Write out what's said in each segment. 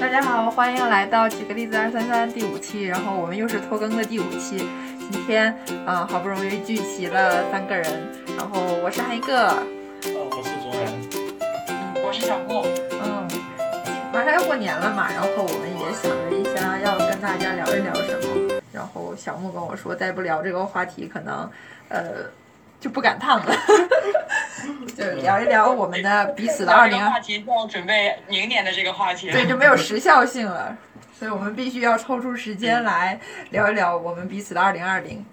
大家好，欢迎来到举个例子二三三第五期，然后我们又是拖更的第五期。今天啊、好不容易聚齐了三个人，然后我是韩一个，呃，我是卓然。我是小木，嗯，马上要过年了嘛，然后我们也想了一下要跟大家聊一聊什么，然后小木跟我说，再不聊这个话题，可能呃就不赶趟了，就聊一聊我们的彼此的二零这个话题就要准备明年的这个话题了。对，就没有时效性了，所以我们必须要抽出时间来聊一聊我们彼此的二零二零。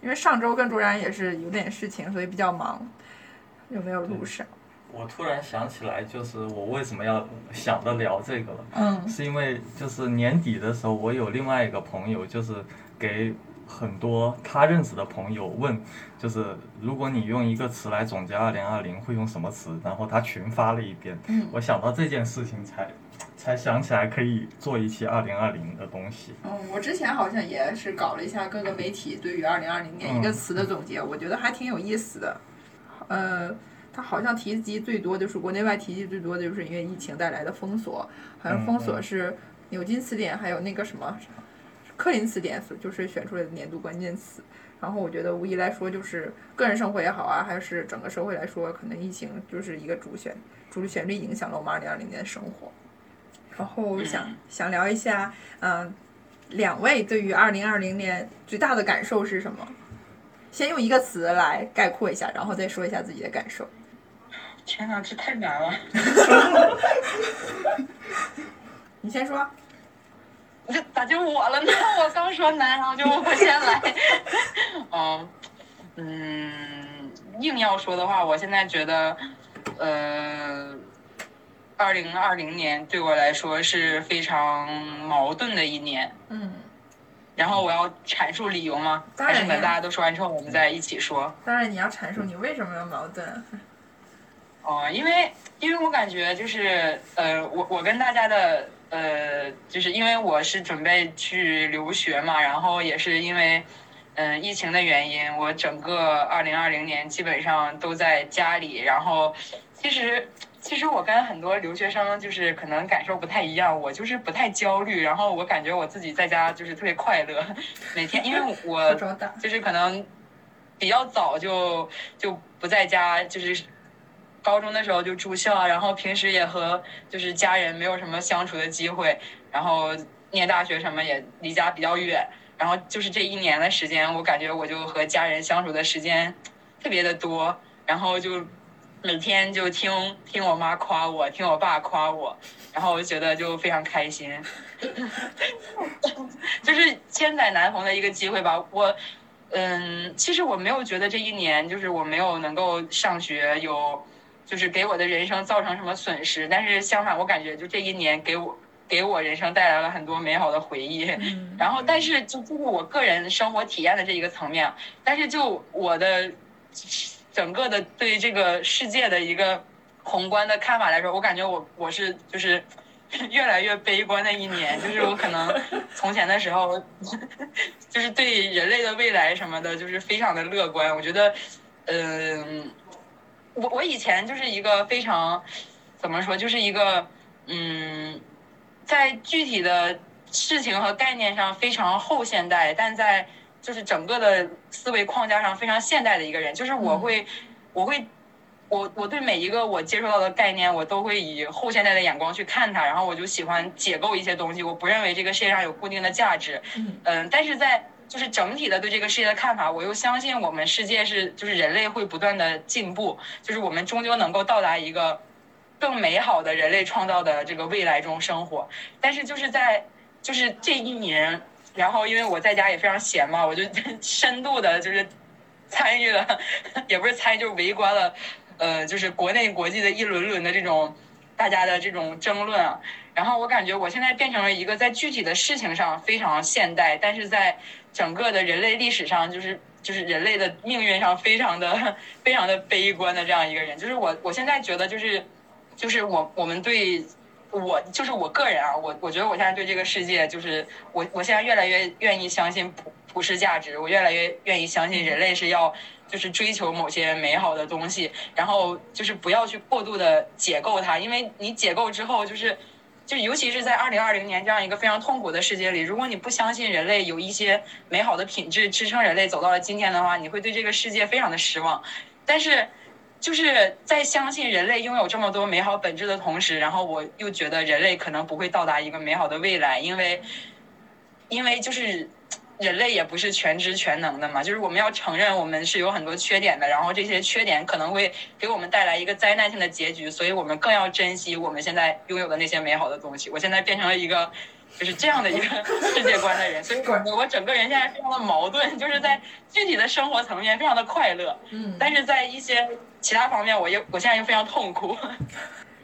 因为上周跟卓然也是有点事情，所以比较忙，就没有录上。我突然想起来，就是我为什么要想着聊这个了，嗯是因为就是年底的时候，我有另外一个朋友，就是给很多他认识的朋友问，就是如果你用一个词来总结二零二零，会用什么词？然后他群发了一遍，嗯我想到这件事情才才想起来可以做一期二零二零的东西。嗯，我之前好像也是搞了一下各个媒体对于二零二零年一个词的总结，我觉得还挺有意思的。呃，他好像提及最多就是国内外提及最多的就是因为疫情带来的封锁，好像封锁是牛津词典还有那个什么柯林词典所就是选出来的年度关键词。然后我觉得无疑来说，就是个人生活也好啊，还是整个社会来说，可能疫情就是一个主旋主旋律影响了我们二零二零年的生活。然后想想聊一下，嗯、两位对于二零二零年最大的感受是什么？先用一个词来概括一下，然后再说一下自己的感受。天哪，这太难了！你先说。这 咋就我了呢？我刚说难，然后就我先来。嗯嗯，硬要说的话，我现在觉得，呃，二零二零年对我来说是非常矛盾的一年。嗯，然后我要阐述理由吗？还是等大家都说完之后，我们再一起说？当然你要阐述你为什么有矛盾。哦，因为因为我感觉就是呃，我我跟大家的呃，就是因为我是准备去留学嘛，然后也是因为嗯、呃疫情的原因，我整个二零二零年基本上都在家里，然后其实。其实我跟很多留学生就是可能感受不太一样，我就是不太焦虑，然后我感觉我自己在家就是特别快乐，每天因为我。就是可能比较早就就不在家，就是高中的时候就住校，然后平时也和就是家人没有什么相处的机会，然后念大学什么也离家比较远，然后就是这一年的时间，我感觉我就和家人相处的时间特别的多，然后就每天就听听我妈夸我，听我爸夸我，然后我就觉得就非常开心，就是千载难逢的一个机会吧，我。嗯，其实我没有觉得这一年就是我没有能够上学，有就是给我的人生造成什么损失。但是相反，我感觉就这一年给我给我人生带来了很多美好的回忆。嗯然后，但是就就是我个人生活体验的这一个层面，但是就我的整个的对这个世界的一个宏观的看法来说，我感觉我我是就是 越来越悲观的一年，就是我可能 从前的时候，就是对人类的未来什么的，就是非常的乐观。我觉得，嗯、我我以前就是一个非常怎么说，就是一个嗯，在具体的事情和概念上非常后现代，但在就是整个的思维框架上非常现代的一个人。就是我会，我会。我我对每一个我接触到的概念，我都会以后现代的眼光去看它，然后我就喜欢解构一些东西。我不认为这个世界上有固定的价值，嗯嗯，但是在就是整体的对这个世界的看法，我又相信我们世界是就是人类会不断的进步，就是我们终究能够到达一个更美好的人类创造的这个未来中生活。但是就是在就是这一年，然后因为我在家也非常闲嘛，我就 深度的就是参与了，也不是参与，就是围观了，呃，就是国内国际的一轮轮的这种大家的这种争论啊。然后我感觉我现在变成了一个在具体的事情上非常现代，但是在整个的人类历史上，就是就是人类的命运上非常的 非常的悲观的这样一个人。就是我我现在觉得就是就是我我们对我就是我个人啊，我我觉得我现在对这个世界就是我我现在越来越愿意相信普普世价值，我越来越愿意相信人类是要就是追求某些美好的东西，然后就是不要去过度的解构它，因为你解构之后就是就尤其是在二零二零年这样一个非常痛苦的世界里，如果你不相信人类有一些美好的品质支撑人类走到了今天的话，你会对这个世界非常的失望。但是，就是在相信人类拥有这么多美好本质的同时，然后我又觉得人类可能不会到达一个美好的未来，因为，因为就是人类也不是全知全能的嘛，就是我们要承认我们是有很多缺点的，然后这些缺点可能会给我们带来一个灾难性的结局，所以我们更要珍惜我们现在拥有的那些美好的东西。我现在变成了一个。就是这样的一个世界观的人，所以我我整个人现在非常的矛盾，就是在具体的生活层面非常的快乐，嗯，但是在一些其他方面，我又我现在又非常痛苦。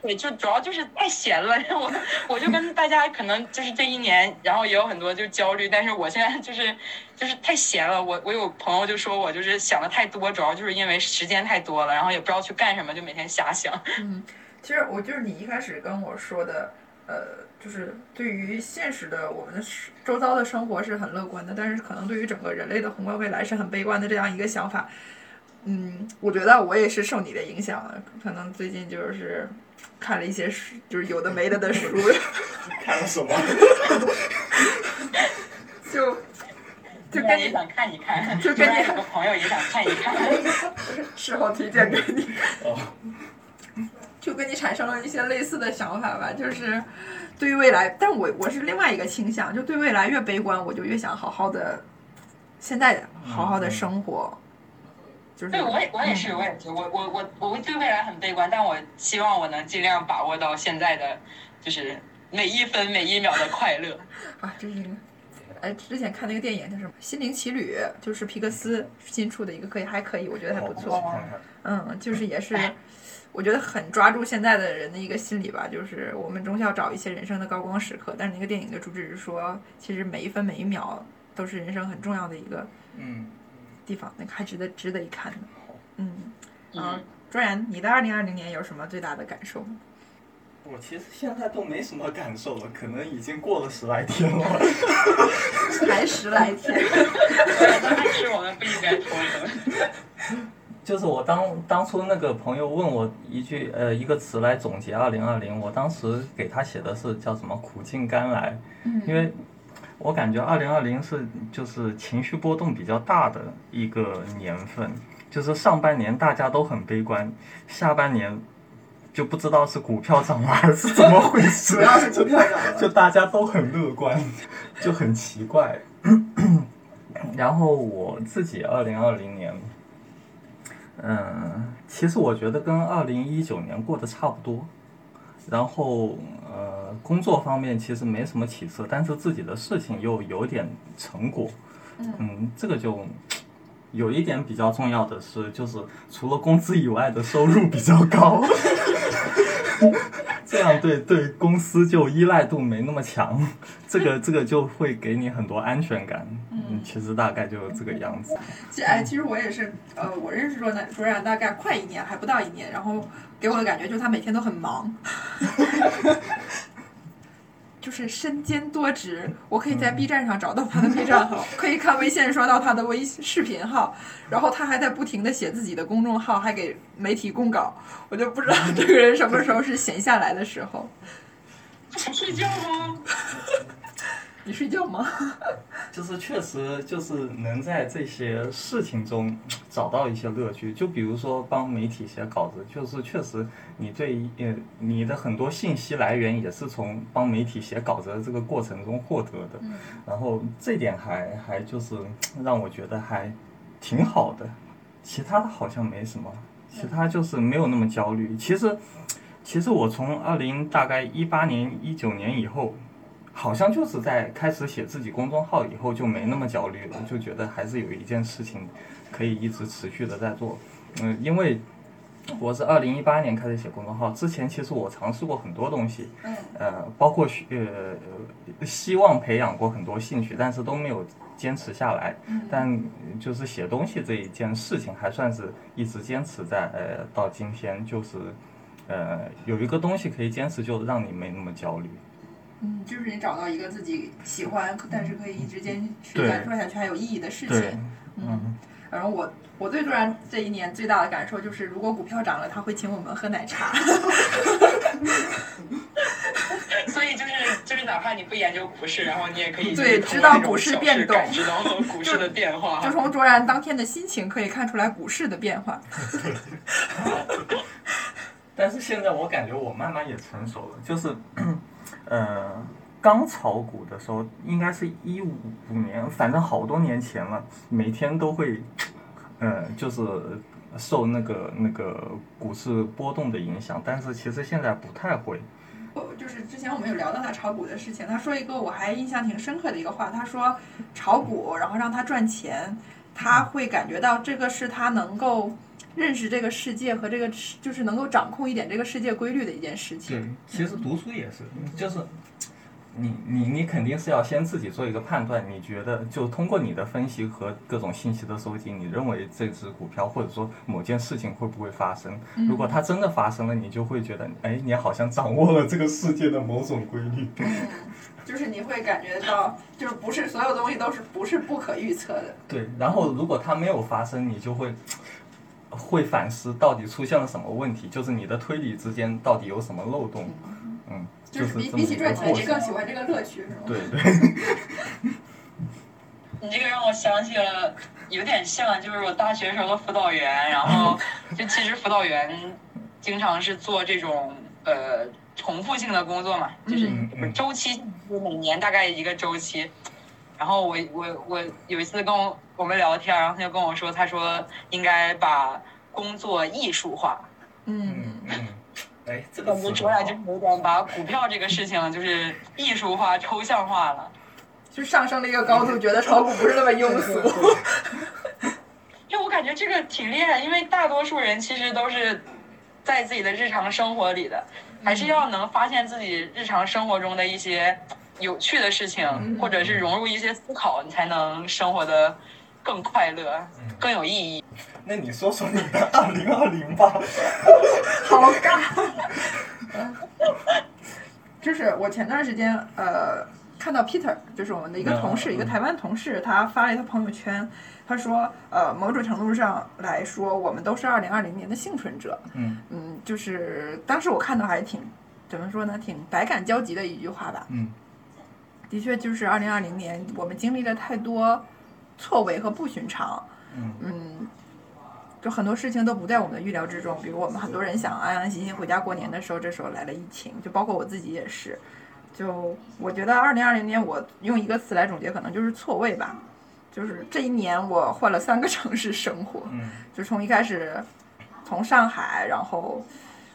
对，就主要就是太闲了，我我就跟大家可能就是这一年，然后也有很多就焦虑，但是我现在就是就是太闲了。我我有朋友就说我就是想的太多，主要就是因为时间太多了，然后也不知道去干什么，就每天瞎想。嗯，其实我就是你一开始跟我说的，呃，就是对于现实的我们周遭的生活是很乐观的，但是可能对于整个人类的宏观未来是很悲观的这样一个想法。嗯，我觉得我也是受你的影响了，可能最近就是看了一些书，就是有的没的的书。看了什么？就就跟你想看一看，就跟你有个朋友也想看一看。事后推荐给你。哦，就跟你产生了一些类似的想法吧，就是对于未来，但我我是另外一个倾向，就对未来越悲观，我就越想好好的现在好好的生活。就是对，我也我也是，我也是，我我我我对未来很悲观，但我希望我能尽量把握到现在的，就是每一分每一秒的快乐。啊，就是一个，哎，之前看那个电影叫什么《心灵奇旅》，就是皮克斯新出的一个，可以还可以，我觉得还不错。嗯，就是也是，我觉得很抓住现在的人的一个心理吧，就是我们终要找一些人生的高光时刻。但是那个电影的主旨是说，其实每一分每一秒都是人生很重要的一个嗯，地方，那个还值得值得一看的。嗯，啊嗯，卓然，你的二零二零年有什么最大的感受吗？我其实现在都没什么感受了，可能已经过了十来天了。才十来天，但是我们不应该拖更。就是我当当初那个朋友问我一句呃一个词来总结二零二零，我当时给他写的是叫什么苦尽甘来，因为我感觉二零二零是就是情绪波动比较大的一个年份，就是上半年大家都很悲观，下半年就不知道是股票涨了还是怎么回事，主要是股票涨了 就大家都很乐观，就很奇怪。然后我自己二零二零年，嗯，其实我觉得跟二零一九年过得差不多。然后呃，工作方面其实没什么起色，但是自己的事情又有点成果。嗯，这个就有一点比较重要的是，就是除了工资以外的收入比较高。这样对对公司就依赖度没那么强，这个这个就会给你很多安全感。嗯，其实大概就是这个样子。其实哎，其实我也是，呃，我认识卓然卓然大概快一年，还不到一年，然后给我的感觉就是他每天都很忙，就是身兼多职。我可以在 B 站上找到他的 B 站号，可以看微信刷到他的微视频号，然后他还在不停的写自己的公众号，还给媒体供稿。我就不知道这个人什么时候是闲下来的时候。想睡觉吗？你睡觉吗？就是确实就是能在这些事情中找到一些乐趣，就比如说帮媒体写稿子，就是确实你对呃你的很多信息来源也是从帮媒体写稿子的这个过程中获得的，然后这点还还就是让我觉得还挺好的，其他的好像没什么，其他就是没有那么焦虑。其实其实我从二零大概一八年一九年以后。好像就是在开始写自己公众号以后就没那么焦虑了，就觉得还是有一件事情可以一直持续的在做。嗯，因为我是二零一八年开始写公众号，之前其实我尝试过很多东西，呃，包括学呃希望培养过很多兴趣，但是都没有坚持下来。但就是写东西这一件事情，还算是一直坚持在呃到今天，就是呃有一个东西可以坚持，就让你没那么焦虑。嗯，就是你找到一个自己喜欢，但是可以一直坚持对干做下去还有意义的事情。，嗯，然后我我对卓然这一年最大的感受就是，如果股票涨了，他会请我们喝奶茶。所以就是就是哪怕你不研究股市，然后你也可以对就是知道股市变动知道股 市的变化。就从卓然当天的心情可以看出来股市的变化。但是现在我感觉我慢慢也成熟了，就是，呃，刚炒股的时候，应该是一五五年，反正好多年前了，每天都会，呃，就是受那个那个股市波动的影响，但是其实现在不太会。就是之前我们有聊到他炒股的事情，他说一个我还印象挺深刻的一个话，他说炒股然后让他赚钱，他会感觉到这个是他能够认识这个世界和这个就是能够掌控一点这个世界规律的一件事情。对，其实读书也是，就是你你你肯定是要先自己做一个判断，你觉得就通过你的分析和各种信息的收集，你认为这只股票或者说某件事情会不会发生？如果它真的发生了，你就会觉得，哎，你好像掌握了这个世界的某种规律。嗯，就是你会感觉到，就是不是所有东西都是不是不可预测的。对，然后如果它没有发生，你就会会反思到底出现了什么问题，就是你的推理之间到底有什么漏洞。嗯，就是比这么一个比起赚钱，你更喜欢这个乐趣，是吗？对对。你这个让我想起了，有点像，就是我大学时候的辅导员，然后就其实辅导员经常是做这种呃重复性的工作嘛，就是周期，就每年大概一个周期。然后我我我有一次跟我我们聊天，然后他就跟我说，他说应该把工作艺术化。嗯，嗯，哎，这个感觉词很好卓然就是有点把股票这个事情就是艺术化、抽象化了。就上升了一个高度，觉得炒股不是那么庸俗。因为我感觉这个挺厉害，因为大多数人其实都是在自己的日常生活里的，还是要能发现自己日常生活中的一些有趣的事情，嗯或者是融入一些思考，你才能生活的更快乐、更有意义。那你说说你的二零二零吧。好尬。就是我前段时间呃看到 Peter，就是我们的一个同事，嗯一个台湾同事，他发了一条朋友圈，他说呃某种程度上来说，我们都是二零二零年的幸存者。嗯嗯，就是当时我看到还挺怎么说呢，挺百感交集的一句话吧。嗯的确，就是二零二零年，我们经历了太多错位和不寻常。嗯嗯，就很多事情都不在我们的预料之中。比如我们很多人想安安心心回家过年的时候，这时候来了疫情，就包括我自己也是。就我觉得二零二零年，我用一个词来总结，可能就是错位吧。就是这一年我换了三个城市生活，嗯就从一开始从上海，然后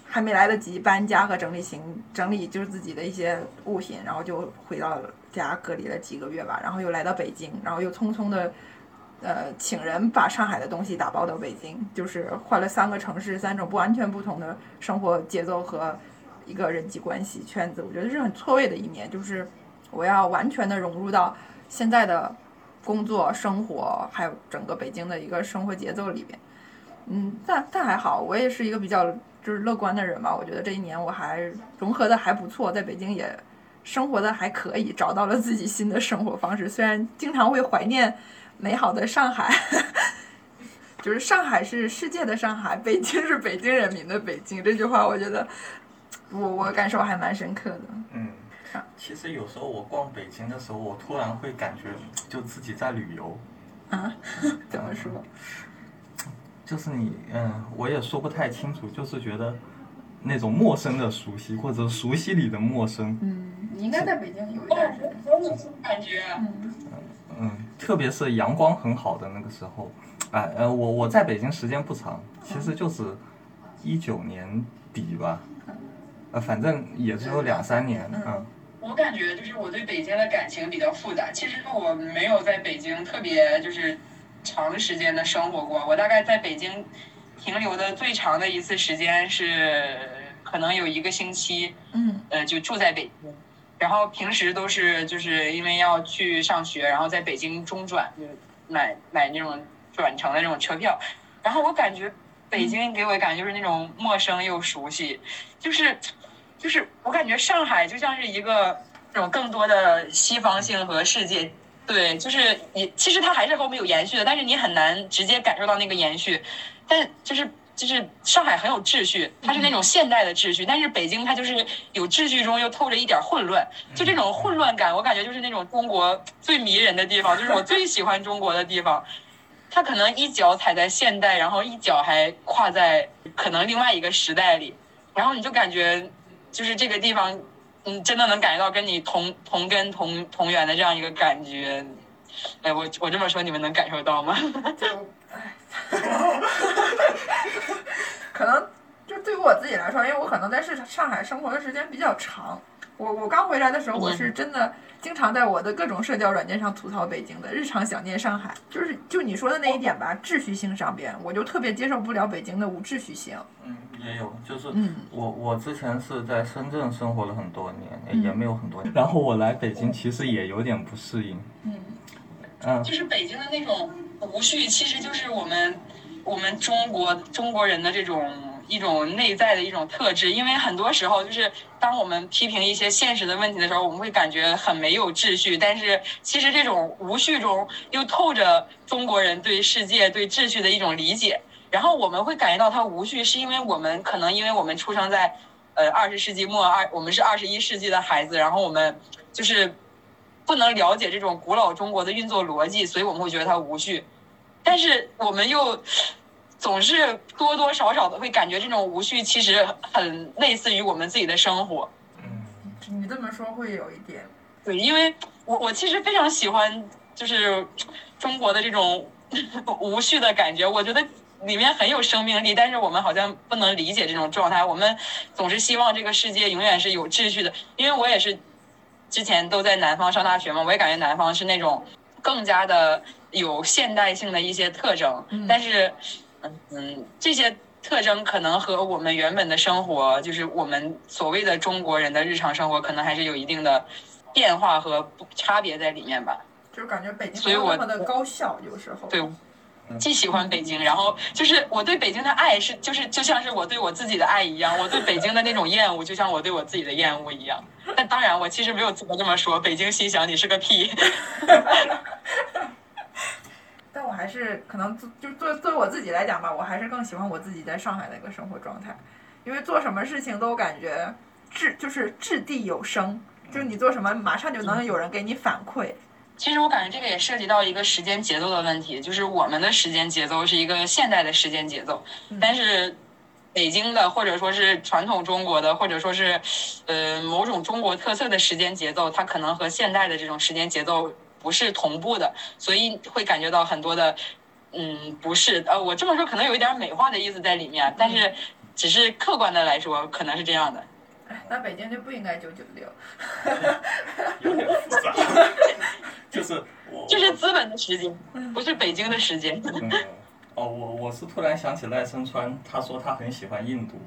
还没来得及搬家和整理行整理就是自己的一些物品，然后就回到家隔离了几个月吧，然后又来到北京，然后又匆匆的呃请人把上海的东西打包到北京，就是换了三个城市，三种不完全不同的生活节奏和一个人际关系圈子，我觉得是很错位的一年，就是我要完全的融入到现在的工作、生活，还有整个北京的一个生活节奏里边。嗯，但但还好，我也是一个比较就是乐观的人吧。我觉得这一年我还融合的还不错，在北京也生活的还可以，找到了自己新的生活方式。虽然经常会怀念美好的上海，就是上海是世界的上海，北京是北京人民的北京。这句话我觉得我我感受还蛮深刻的。嗯。其实有时候我逛北京的时候，我突然会感觉就自己在旅游。啊？怎么说？就是你，嗯，我也说不太清楚，就是觉得那种陌生的熟悉，或者熟悉里的陌生，嗯，你应该在北京有一哦段时间。，感觉。嗯嗯，特别是阳光很好的那个时候，哎，呃，我我在北京时间不长，其实就是一九年底吧，呃，反正也只有两三年，嗯我感觉就是我对北京的感情比较复杂。其实我没有在北京特别就是长时间的生活过，我大概在北京停留的最长的一次时间是可能有一个星期，嗯呃，就住在北京。然后平时都是就是因为要去上学，然后在北京中转，就买买那种转乘的那种车票。然后我感觉北京给我的感觉就是那种陌生又熟悉，就是就是我感觉上海就像是一个那种更多的西方性和世界。对，就是你其实它还是和我们有延续的，但是你很难直接感受到那个延续。但就是就是上海很有秩序，它是那种现代的秩序，但是北京它就是有秩序中又透着一点混乱，就这种混乱感，我感觉就是那种中国最迷人的地方，就是我最喜欢中国的地方。它可能一脚踩在现代，然后一脚还跨在可能另外一个时代里，然后你就感觉就是这个地方，嗯，真的能感觉到跟你同同根同同源的这样一个感觉。哎，我我这么说，你们能感受到吗？可能就对于我自己来说，因为我可能在是上海生活的时间比较长，我我刚回来的时候，我是真的经常在我的各种社交软件上吐槽北京的，日常想念上海。就是就你说的那一点吧，秩序性上边，我就特别接受不了北京的无秩序性。嗯，也有，就是嗯我我之前是在深圳生活了很多年，嗯也没有很多年，然后我来北京其实也有点不适应。嗯嗯，就是北京的那种无序，其实就是我们我们中国中国人的这种一种内在的一种特质。因为很多时候，就是当我们批评一些现实的问题的时候，我们会感觉很没有秩序。但是其实这种无序中又透着中国人对世界、对秩序的一种理解。然后我们会感觉到它无序，是因为我们可能因为我们出生在呃二十世纪末二，我们是二十一世纪的孩子，然后我们就是不能了解这种古老中国的运作逻辑，所以我们会觉得它无序。但是我们又总是多多少少的会感觉这种无序其实很类似于我们自己的生活。嗯你这么说会有一点，对，因为我我其实非常喜欢就是中国的这种 无序的感觉，我觉得里面很有生命力，但是我们好像不能理解这种状态，我们总是希望这个世界永远是有秩序的。因为我也是之前都在南方上大学嘛，我也感觉南方是那种更加的有现代性的一些特征，嗯但是嗯嗯这些。特征可能和我们原本的生活，就是我们所谓的中国人的日常生活，可能还是有一定的变化和差别在里面吧。就感觉北京所以我没有那么的高效，有时候。对，既喜欢北京，然后就是我对北京的爱是，就是就像是我对我自己的爱一样，我对北京的那种厌恶，就像我对我自己的厌恶一样。但当然，我其实没有资格这么说。北京心想你是个屁。但我还是可能就就作作为我自己来讲吧，我还是更喜欢我自己在上海的一个生活状态，因为做什么事情都感觉掷就是掷地有声，就是你做什么马上就能有人给你反馈。其实我感觉这个也涉及到一个时间节奏的问题，就是我们的时间节奏是一个现代的时间节奏，但是北京的或者说是传统中国的，或者说是呃某种中国特色的时间节奏，它可能和现代的这种时间节奏不是同步的，所以会感觉到很多的嗯不是呃我这么说可能有一点美化的意思在里面，但是只是客观的来说可能是这样的。哎，那北京就不应该九九六。有点复杂，就是我就是资本的时间，不是北京的时间。嗯，哦，我我是突然想起赖声川，他说他很喜欢印度，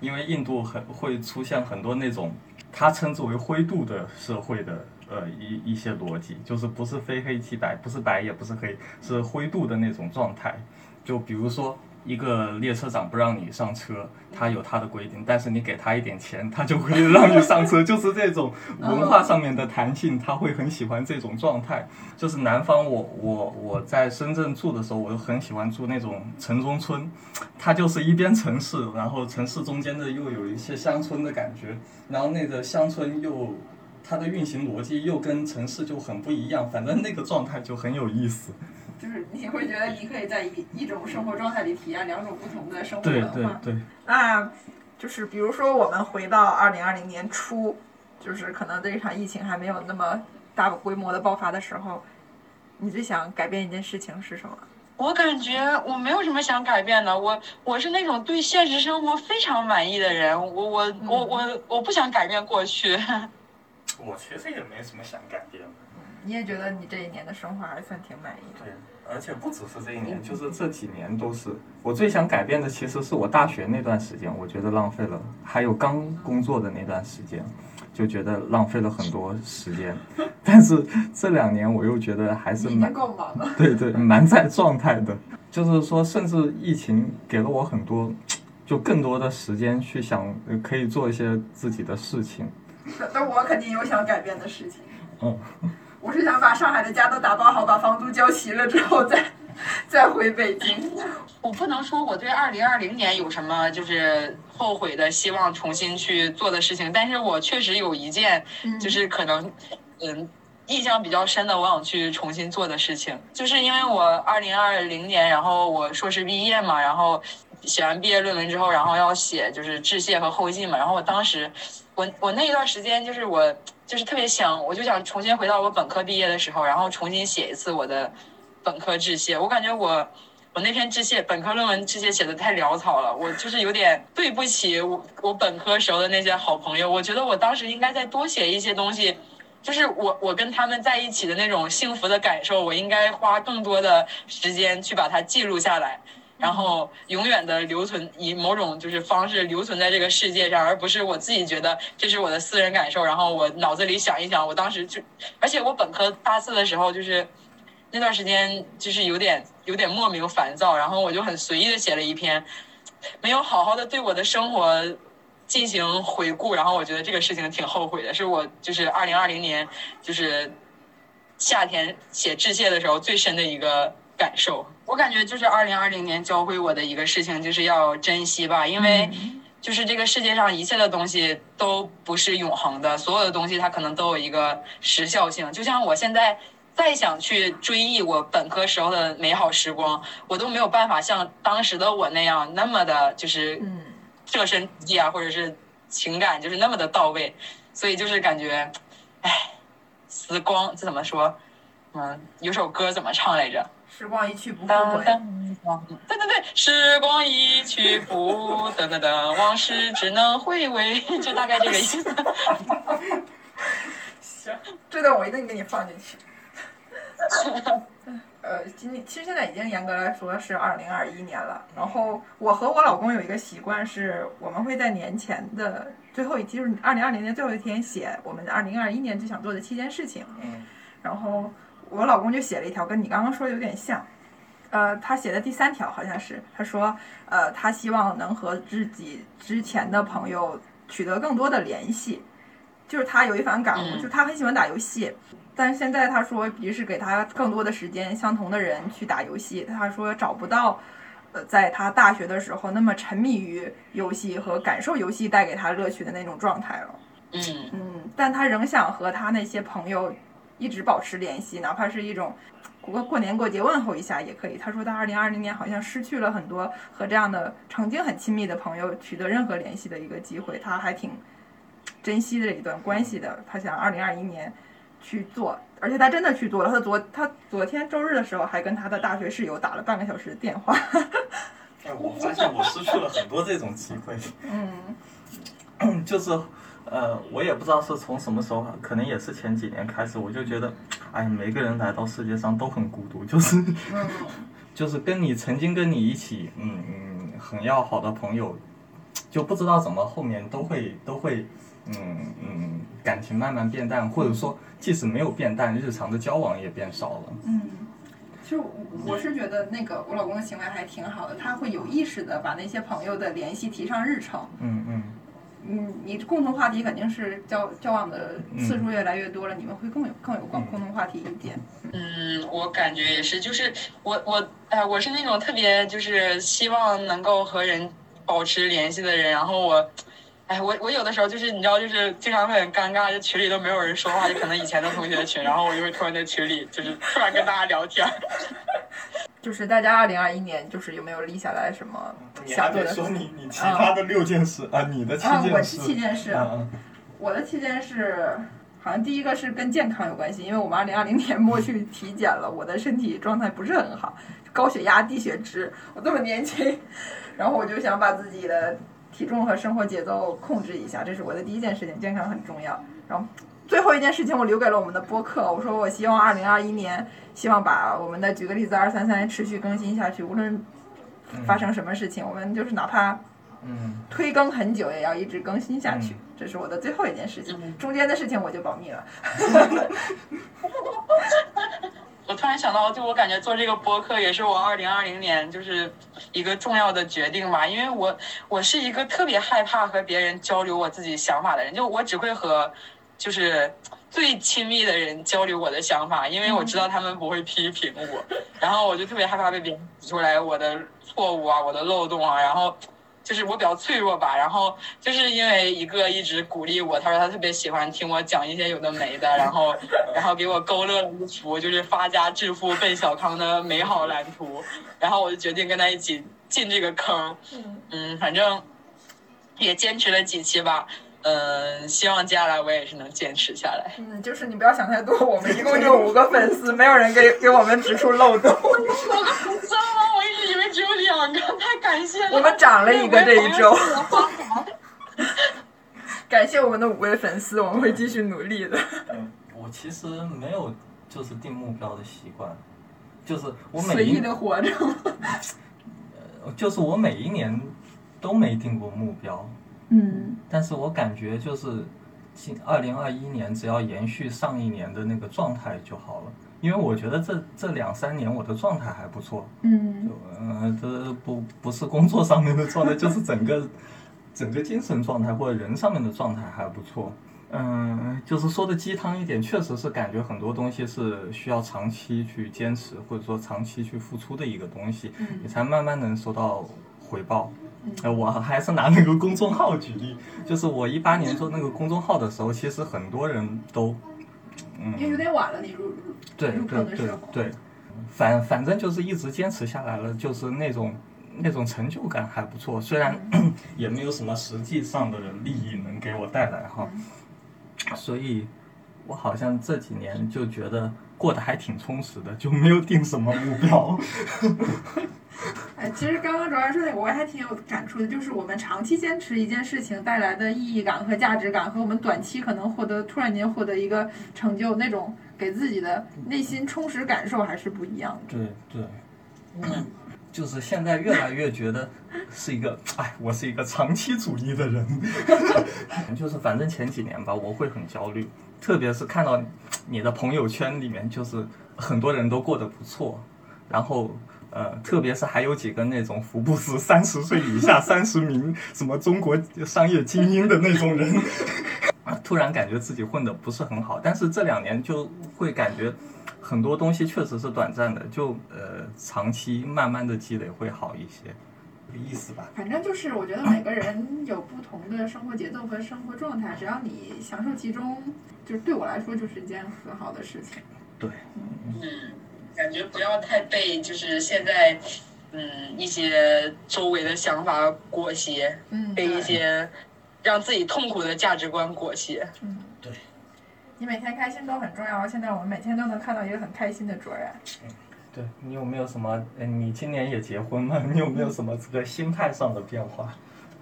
因为印度很会出现很多那种他称之为灰度的社会的呃一一些逻辑，就是不是非黑即白，不是白也不是黑，是灰度的那种状态。就比如说一个列车长不让你上车，他有他的规定，但是你给他一点钱，他就会让你上车，就是这种文化上面的弹性，他会很喜欢这种状态。就是南方我，我我在深圳住的时候，我就很喜欢住那种城中村，它就是一边城市，然后城市中间的又有一些乡村的感觉，然后那个乡村又它的运行逻辑又跟城市就很不一样，反正那个状态就很有意思。就是你会觉得你可以在一一种生活状态里体验两种不同的生活对文化。对对，那就是比如说我们回到二零二零年初，就是可能这一场疫情还没有那么大规模的爆发的时候，你最想改变一件事情是什么？我感觉我没有什么想改变的，我我是那种对现实生活非常满意的人，我我我我我不想改变过去。我其实也没什么想改变的。你也觉得你这一年的生活还算挺满意的？对，而且不只是这一年，就是这几年都是。我最想改变的其实是我大学那段时间，我觉得浪费了，还有刚工作的那段时间，就觉得浪费了很多时间。但是这两年我又觉得还是蛮够忙的。对对，蛮在状态的。就是说，甚至疫情给了我很多，就更多的时间去想，呃可以做一些自己的事情。那我肯定有想改变的事情。嗯，我是想把上海的家都打包好，把房租交齐了之后再再回北京。我不能说我对二零二零年有什么就是后悔的，希望重新去做的事情，但是我确实有一件，就是可能，嗯，印象比较深的，我想去重新做的事情，就是因为我二零二零年，然后我硕士毕业嘛，然后写完毕业论文之后，然后要写就是致谢和后记嘛，然后我当时，我我那一段时间就是我就是特别想，我就想重新回到我本科毕业的时候，然后重新写一次我的本科致谢，我感觉我。我那篇致谢本科论文致谢写的太潦草了，我就是有点对不起我我本科时候的那些好朋友。我觉得我当时应该再多写一些东西，就是我我跟他们在一起的那种幸福的感受，我应该花更多的时间去把它记录下来，然后永远的留存以某种就是方式留存在这个世界上，而不是我自己觉得这是我的私人感受，然后我脑子里想一想，我当时就，而且我本科大四的时候就是。那段时间就是有点有点莫名烦躁，然后我就很随意的写了一篇，没有好好的对我的生活进行回顾，然后我觉得这个事情挺后悔的，是我就是二零二零年就是夏天写致谢的时候最深的一个感受。我感觉就是二零二零年教会我的一个事情就是要珍惜吧，因为就是这个世界上一切的东西都不是永恒的，所有的东西它可能都有一个时效性，就像我现在。再想去追忆我本科时候的美好时光，我都没有办法像当时的我那样那么的，就是设身处地啊，或者是情感就是那么的到位，所以就是感觉，唉，时光这怎么说？嗯，有首歌怎么唱来着？时光一去不复回。对对对，时光一去不等等等，往事只能回味，就大概这个意思。行，这段我一定给你放进去。呃，今年其实现在已经严格来说是二零二一年了。然后我和我老公有一个习惯，是我们会在年前的最后一，就是二零二零年最后一天写我们二零二一年最想做的七件事情。嗯。然后我老公就写了一条，跟你刚刚说的有点像。呃，他写的第三条好像是，他说，呃，他希望能和自己之前的朋友取得更多的联系。就是他有一番感悟，就他很喜欢打游戏。但是现在他说，于是给他更多的时间，相同的人去打游戏。他说找不到，呃，在他大学的时候那么沉迷于游戏和感受游戏带给他乐趣的那种状态了。嗯嗯，但他仍想和他那些朋友一直保持联系，哪怕是一种过过年过节问候一下也可以。他说他二零二零年好像失去了很多和这样的曾经很亲密的朋友取得任何联系的一个机会，他还挺珍惜这一段关系的。他想二零二一年。去做，而且他真的去做了。他昨他昨天周日的时候还跟他的大学室友打了半个小时的电话。哎，我发现我失去了很多这种机会。嗯，就是，呃，我也不知道是从什么时候，可能也是前几年开始，我就觉得，哎，每个人来到世界上都很孤独，就是，就是跟你曾经跟你一起，嗯嗯，很要好的朋友，就不知道怎么后面都会都会。嗯嗯，感情慢慢变淡，或者说即使没有变淡，日常的交往也变少了。嗯，其实我是觉得那个我老公的行为还挺好的，他会有意识的把那些朋友的联系提上日程。嗯嗯。嗯，你共同话题肯定是交交往的次数越来越多了，你们会更有更有共共同话题一点。嗯，我感觉也是，就是我我哎，我是那种特别就是希望能够和人保持联系的人，然后我。哎，我我有的时候就是你知道，就是经常会很尴尬，就群里都没有人说话，就可能以前的同学群，然后我就会突然在群里，就是突然跟大家聊天。就是大家二零二一年，就是有没有立下来什么想做的？说你你其他的六件事啊，你的七件事。我七件事。我的七件事，好像第一个是跟健康有关系，因为我们二零二零年末去体检了，我的身体状态不是很好，高血压、低血脂，我这么年轻，然后我就想把自己的。体重和生活节奏控制一下，这是我的第一件事情，健康很重要。然后最后一件事情，我留给了我们的播客。我说我希望二零二一年，希望把我们的举个例子二三三持续更新下去，无论发生什么事情，我们就是哪怕嗯推更很久，也要一直更新下去。这是我的最后一件事情，中间的事情我就保密了。我突然想到，就我感觉做这个播客也是我二零二零年就是一个重要的决定吧，因为我我是一个特别害怕和别人交流我自己想法的人，就我只会和就是最亲密的人交流我的想法，因为我知道他们不会批评我，然后我就特别害怕被别人指出来我的错误啊，我的漏洞啊，然后。就是我比较脆弱吧，然后就是因为一个一直鼓励我，他说他特别喜欢听我讲一些有的没的，然后然后给我勾勒了一幅就是发家致富奔小康的美好蓝图，然后我就决定跟他一起进这个坑，嗯，反正也坚持了几期吧。嗯，希望接下来我也是能坚持下来。嗯，就是你不要想太多，我们一共就五个粉丝，没有人给给我们指出漏洞。五个粉丝吗？我一直以为只有两个，太感谢了。我们涨了一个这一周。感谢我们的五位粉丝，我们会继续努力的。嗯，我其实没有就是定目标的习惯，就是我每随意的活着。呃，就是我每一年都没定过目标。嗯，但是我感觉就是，今二零二一年只要延续上一年的那个状态就好了，因为我觉得这这两三年我的状态还不错。嗯，呃，这不不是工作上面的状态，就是整个整个精神状态或者人上面的状态还不错。嗯，就是说的鸡汤一点，确实是感觉很多东西是需要长期去坚持或者说长期去付出的一个东西，你才慢慢能收到回报。呃，我还是拿那个公众号举例，就是我一八年做那个公众号的时候，其实很多人都，嗯，因为有点晚了，你对对对对，反反正就是一直坚持下来了，就是那种那种成就感还不错，虽然 也没有什么实际上的利益能给我带来哈，所以我好像这几年就觉得过得还挺充实的，就没有定什么目标。哎，其实刚刚卓然说那个，我还挺有感触的，就是我们长期坚持一件事情带来的意义感和价值感，和我们短期可能获得突然间获得一个成就那种给自己的内心充实感受还是不一样的。对对，嗯，就是现在越来越觉得是一个，哎，我是一个长期主义的人，就是反正前几年吧，我会很焦虑，特别是看到你的朋友圈里面，就是很多人都过得不错，然后。呃，特别是还有几个那种福布斯三十岁以下三十名什么中国商业精英的那种人，突然感觉自己混的不是很好。但是这两年就会感觉很多东西确实是短暂的，就呃长期慢慢的积累会好一些，这个意思吧。反正就是我觉得每个人有不同的生活节奏和生活状态，只要你享受其中，就是对我来说就是一件很好的事情。对，嗯。感觉不要太被就是现在，嗯，一些周围的想法裹挟，嗯，被一些让自己痛苦的价值观裹挟。嗯，对。你每天开心都很重要。现在我们每天都能看到一个很开心的卓然。嗯，对你有没有什么？嗯你今年也结婚了？你有没有什么这个心态上的变化？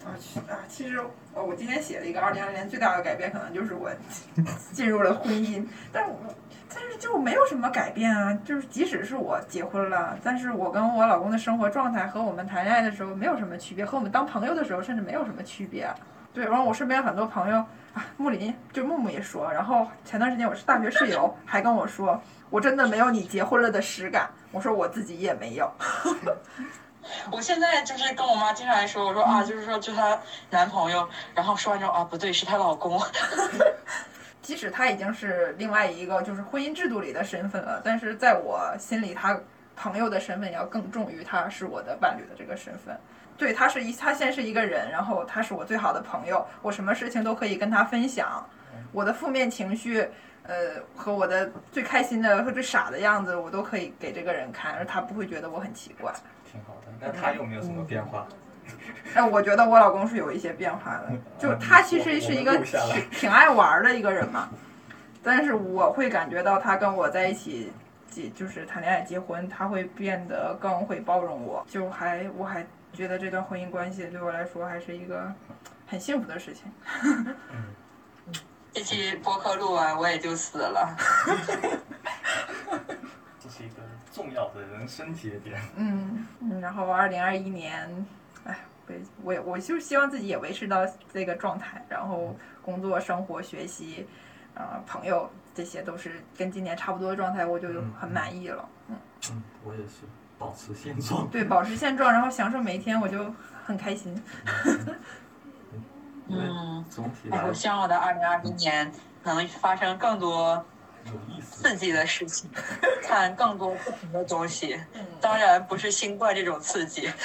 啊，啊，其实我我今天写了一个二零二零年最大的改变，可能就是我进 入了婚姻，但是我。但是就没有什么改变啊，就是即使是我结婚了，但是我跟我老公的生活状态和我们谈恋爱的时候没有什么区别，和我们当朋友的时候甚至没有什么区别。对，然后我身边很多朋友啊，木林就木木也说，然后前段时间我是大学室友还跟我说，我真的没有你结婚了的实感。我说我自己也没有。我现在就是跟我妈经常说，我说啊，就是说就她男朋友，然后说完之后啊，不对，是她老公。即使他已经是另外一个就是婚姻制度里的身份了，但是在我心里，他朋友的身份要更重于他是我的伴侣的这个身份。对他是一，他先是一个人，然后他是我最好的朋友，我什么事情都可以跟他分享。我的负面情绪，呃，和我的最开心的和最傻的样子，我都可以给这个人看，而他不会觉得我很奇怪。挺好的，那他有没有什么变化？哎，我觉得我老公是有一些变化的，就他其实是一个挺挺爱玩的一个人嘛，但是我会感觉到他跟我在一起结就是谈恋爱结婚，他会变得更会包容我，就还我还觉得这段婚姻关系对我来说还是一个很幸福的事情。这期播客录完我也就死了。重要的人生节点。嗯嗯，然后二零二一年。哎，我我我就希望自己也维持到这个状态，然后工作、生活、学习，呃，朋友这些都是跟今年差不多的状态，我就很满意了。嗯嗯，我也是保持现状。对，保持现状，然后享受每一天，我就很开心。嗯，总体哎，来我希望我的二零二一年能发生更多。刺激的事情，看更多不同的东西。当然不是新冠这种刺激。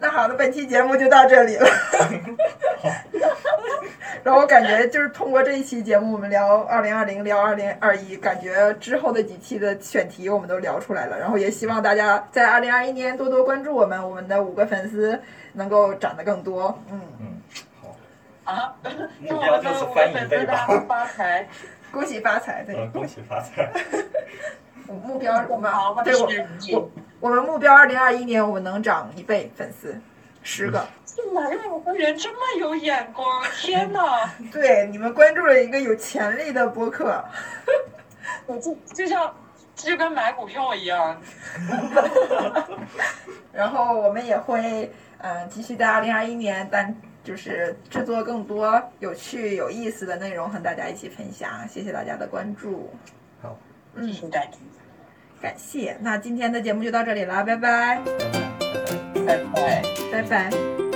那好，了本期节目就到这里了。然后我感觉就是通过这一期节目，我们聊二零二零，聊二零二一，感觉之后的几期的选题我们都聊出来了。然后也希望大家在二零二一年多多关注我们，我们的五个粉丝能够涨得更多。嗯，嗯，好，啊，目标就是翻一倍吧。发财。恭喜发财！对，呃，恭喜发财。目标我们好，万对我。我我们目标二零二一年我们能涨一倍粉丝，十个。哪有个人这么有眼光？天哪！对，你们关注了一个有潜力的播客。我就就像就跟买股票一样。然后我们也会嗯、呃继续在二零二一年，但就是制作更多有趣有意思的内容和大家一起分享。谢谢大家的关注，好，嗯继，续改感谢。那今天的节目就到这里了，拜拜，拜拜。拜拜。